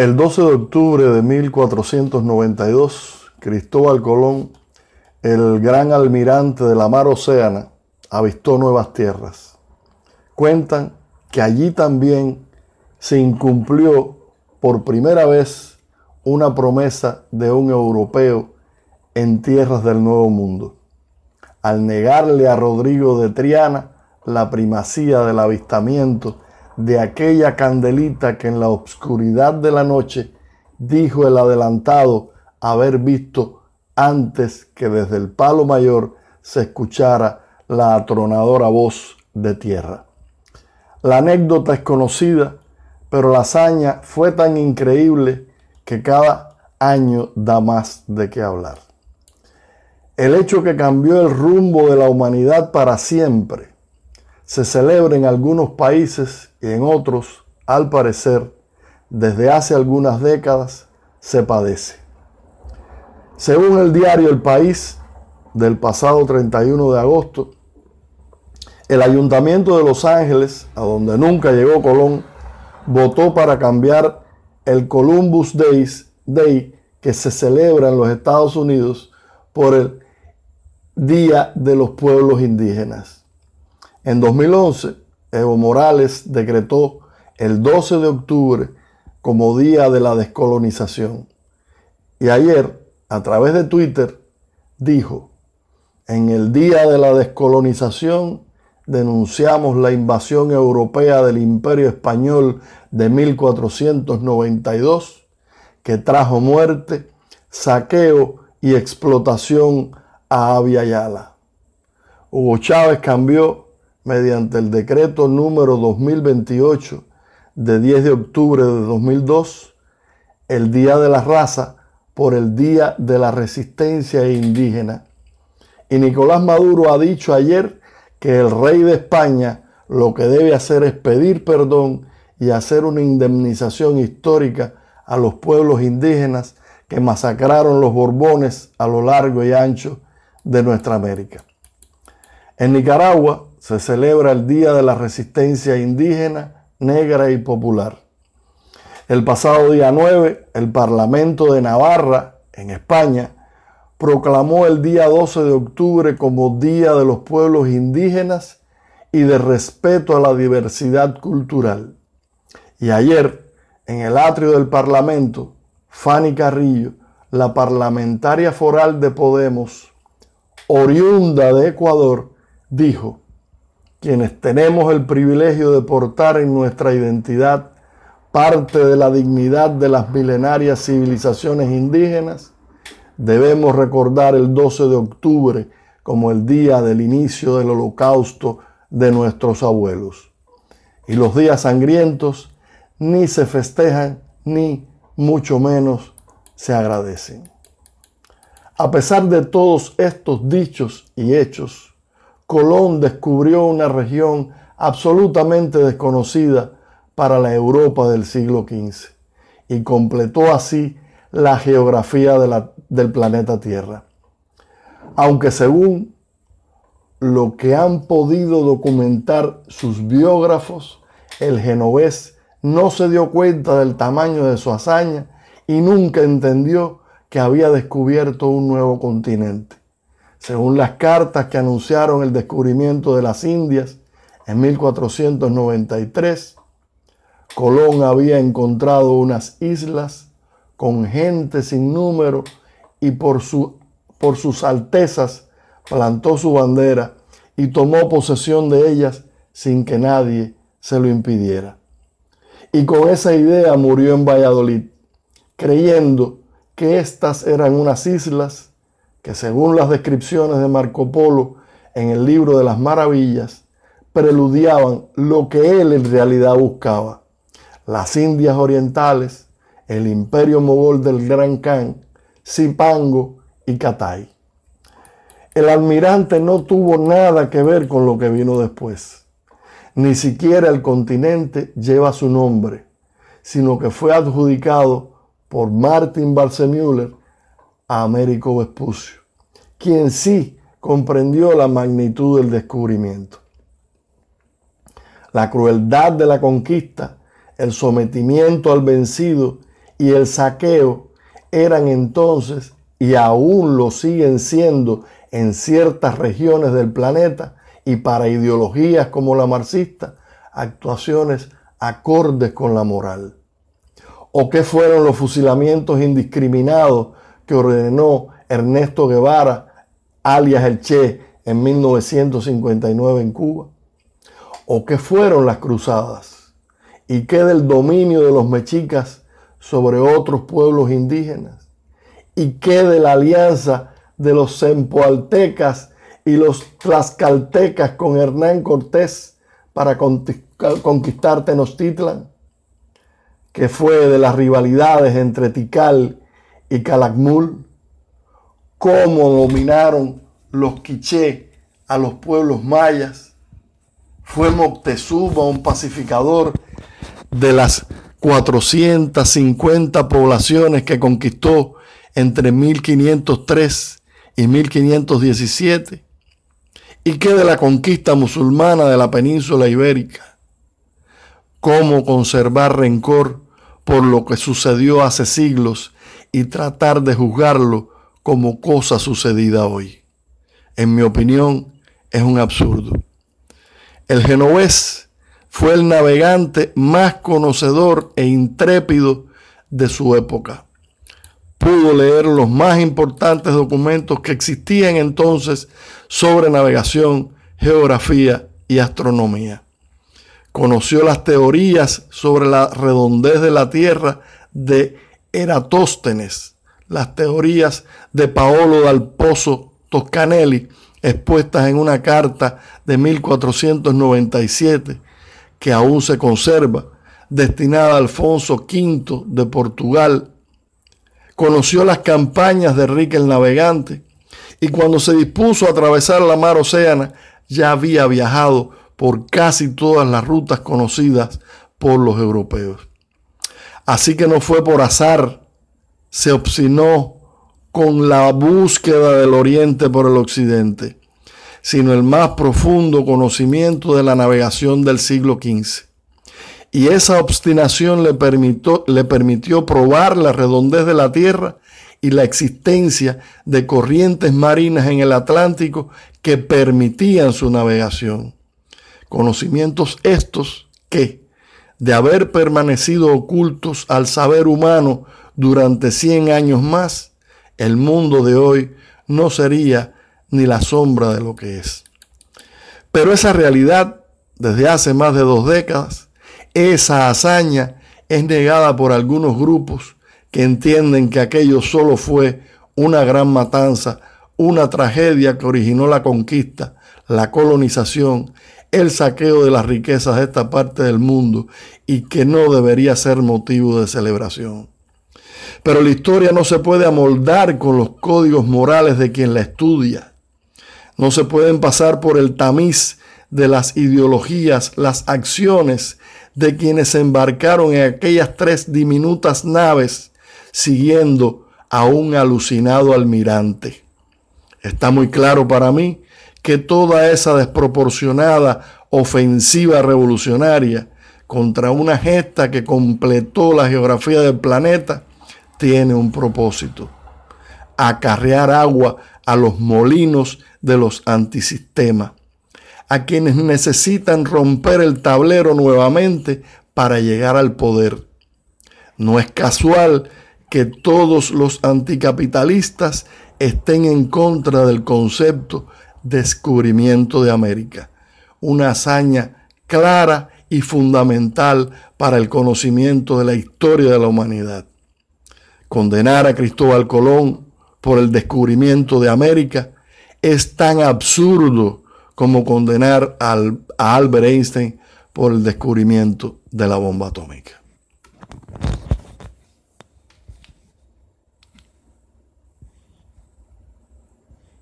El 12 de octubre de 1492, Cristóbal Colón, el gran almirante de la mar Océana, avistó nuevas tierras. Cuentan que allí también se incumplió por primera vez una promesa de un europeo en tierras del Nuevo Mundo, al negarle a Rodrigo de Triana la primacía del avistamiento de aquella candelita que en la oscuridad de la noche dijo el adelantado haber visto antes que desde el palo mayor se escuchara la atronadora voz de tierra. La anécdota es conocida, pero la hazaña fue tan increíble que cada año da más de qué hablar. El hecho que cambió el rumbo de la humanidad para siempre se celebra en algunos países y en otros, al parecer, desde hace algunas décadas, se padece. Según el diario El País del pasado 31 de agosto, el ayuntamiento de Los Ángeles, a donde nunca llegó Colón, votó para cambiar el Columbus Days, Day que se celebra en los Estados Unidos por el Día de los Pueblos Indígenas. En 2011, Evo Morales decretó el 12 de octubre como Día de la Descolonización. Y ayer, a través de Twitter, dijo, en el Día de la Descolonización denunciamos la invasión europea del Imperio Español de 1492 que trajo muerte, saqueo y explotación a Yala. Hugo Chávez cambió mediante el decreto número 2028 de 10 de octubre de 2002, el Día de la Raza por el Día de la Resistencia Indígena. Y Nicolás Maduro ha dicho ayer que el rey de España lo que debe hacer es pedir perdón y hacer una indemnización histórica a los pueblos indígenas que masacraron los Borbones a lo largo y ancho de nuestra América. En Nicaragua, se celebra el Día de la Resistencia Indígena, Negra y Popular. El pasado día 9, el Parlamento de Navarra, en España, proclamó el día 12 de octubre como Día de los Pueblos Indígenas y de respeto a la diversidad cultural. Y ayer, en el atrio del Parlamento, Fanny Carrillo, la parlamentaria foral de Podemos, oriunda de Ecuador, dijo, quienes tenemos el privilegio de portar en nuestra identidad parte de la dignidad de las milenarias civilizaciones indígenas, debemos recordar el 12 de octubre como el día del inicio del holocausto de nuestros abuelos. Y los días sangrientos ni se festejan ni mucho menos se agradecen. A pesar de todos estos dichos y hechos, Colón descubrió una región absolutamente desconocida para la Europa del siglo XV y completó así la geografía del planeta Tierra. Aunque según lo que han podido documentar sus biógrafos, el genovés no se dio cuenta del tamaño de su hazaña y nunca entendió que había descubierto un nuevo continente. Según las cartas que anunciaron el descubrimiento de las Indias en 1493, Colón había encontrado unas islas con gente sin número y por, su, por sus altezas plantó su bandera y tomó posesión de ellas sin que nadie se lo impidiera. Y con esa idea murió en Valladolid, creyendo que estas eran unas islas que según las descripciones de Marco Polo en el libro de las maravillas, preludiaban lo que él en realidad buscaba. Las Indias Orientales, el imperio mogol del Gran Khan, Zipango y Catay. El almirante no tuvo nada que ver con lo que vino después. Ni siquiera el continente lleva su nombre, sino que fue adjudicado por Martin Balsemüller Américo Vespucio, quien sí comprendió la magnitud del descubrimiento. La crueldad de la conquista, el sometimiento al vencido y el saqueo eran entonces y aún lo siguen siendo en ciertas regiones del planeta y para ideologías como la marxista, actuaciones acordes con la moral. ¿O qué fueron los fusilamientos indiscriminados que ordenó Ernesto Guevara, alias el Che, en 1959 en Cuba? ¿O qué fueron las cruzadas? ¿Y qué del dominio de los mexicas sobre otros pueblos indígenas? ¿Y qué de la alianza de los sempoaltecas y los tlaxcaltecas con Hernán Cortés para conquistar Tenochtitlan? ¿Qué fue de las rivalidades entre Tikal y Calakmul? ¿Cómo dominaron los quiché a los pueblos mayas? ¿Fue Moctezuma un pacificador de las 450 poblaciones que conquistó entre 1503 y 1517? ¿Y qué de la conquista musulmana de la península ibérica? ¿Cómo conservar rencor por lo que sucedió hace siglos y tratar de juzgarlo como cosa sucedida hoy? En mi opinión, es un absurdo. El genovés fue el navegante más conocedor e intrépido de su época. Pudo leer los más importantes documentos que existían entonces sobre navegación, geografía y astronomía. Conoció las teorías sobre la redondez de la Tierra de Eratóstenes, las teorías de Paolo dal Pozo Toscanelli, expuestas en una carta de 1497 que aún se conserva, destinada a Alfonso V de Portugal. Conoció las campañas de Enrique el Navegante y cuando se dispuso a atravesar la mar Océana ya había viajado por casi todas las rutas conocidas por los europeos. Así que no fue por azar, se obstinó con la búsqueda del oriente por el occidente sino el más profundo conocimiento de la navegación del siglo XV. Y esa obstinación le permitió, le permitió probar la redondez de la Tierra y la existencia de corrientes marinas en el Atlántico que permitían su navegación. Conocimientos estos que, de haber permanecido ocultos al saber humano durante 100 años más, el mundo de hoy no sería ni la sombra de lo que es. Pero esa realidad, desde hace más de dos décadas, esa hazaña es negada por algunos grupos que entienden que aquello solo fue una gran matanza, una tragedia que originó la conquista, la colonización, el saqueo de las riquezas de esta parte del mundo y que no debería ser motivo de celebración. Pero la historia no se puede amoldar con los códigos morales de quien la estudia. No se pueden pasar por el tamiz de las ideologías, las acciones de quienes se embarcaron en aquellas tres diminutas naves siguiendo a un alucinado almirante. Está muy claro para mí que toda esa desproporcionada ofensiva revolucionaria contra una gesta que completó la geografía del planeta tiene un propósito, acarrear agua a los molinos de los antisistemas, a quienes necesitan romper el tablero nuevamente para llegar al poder. No es casual que todos los anticapitalistas estén en contra del concepto descubrimiento de América, una hazaña clara y fundamental para el conocimiento de la historia de la humanidad. Condenar a Cristóbal Colón por el descubrimiento de América es tan absurdo como condenar a Albert Einstein por el descubrimiento de la bomba atómica.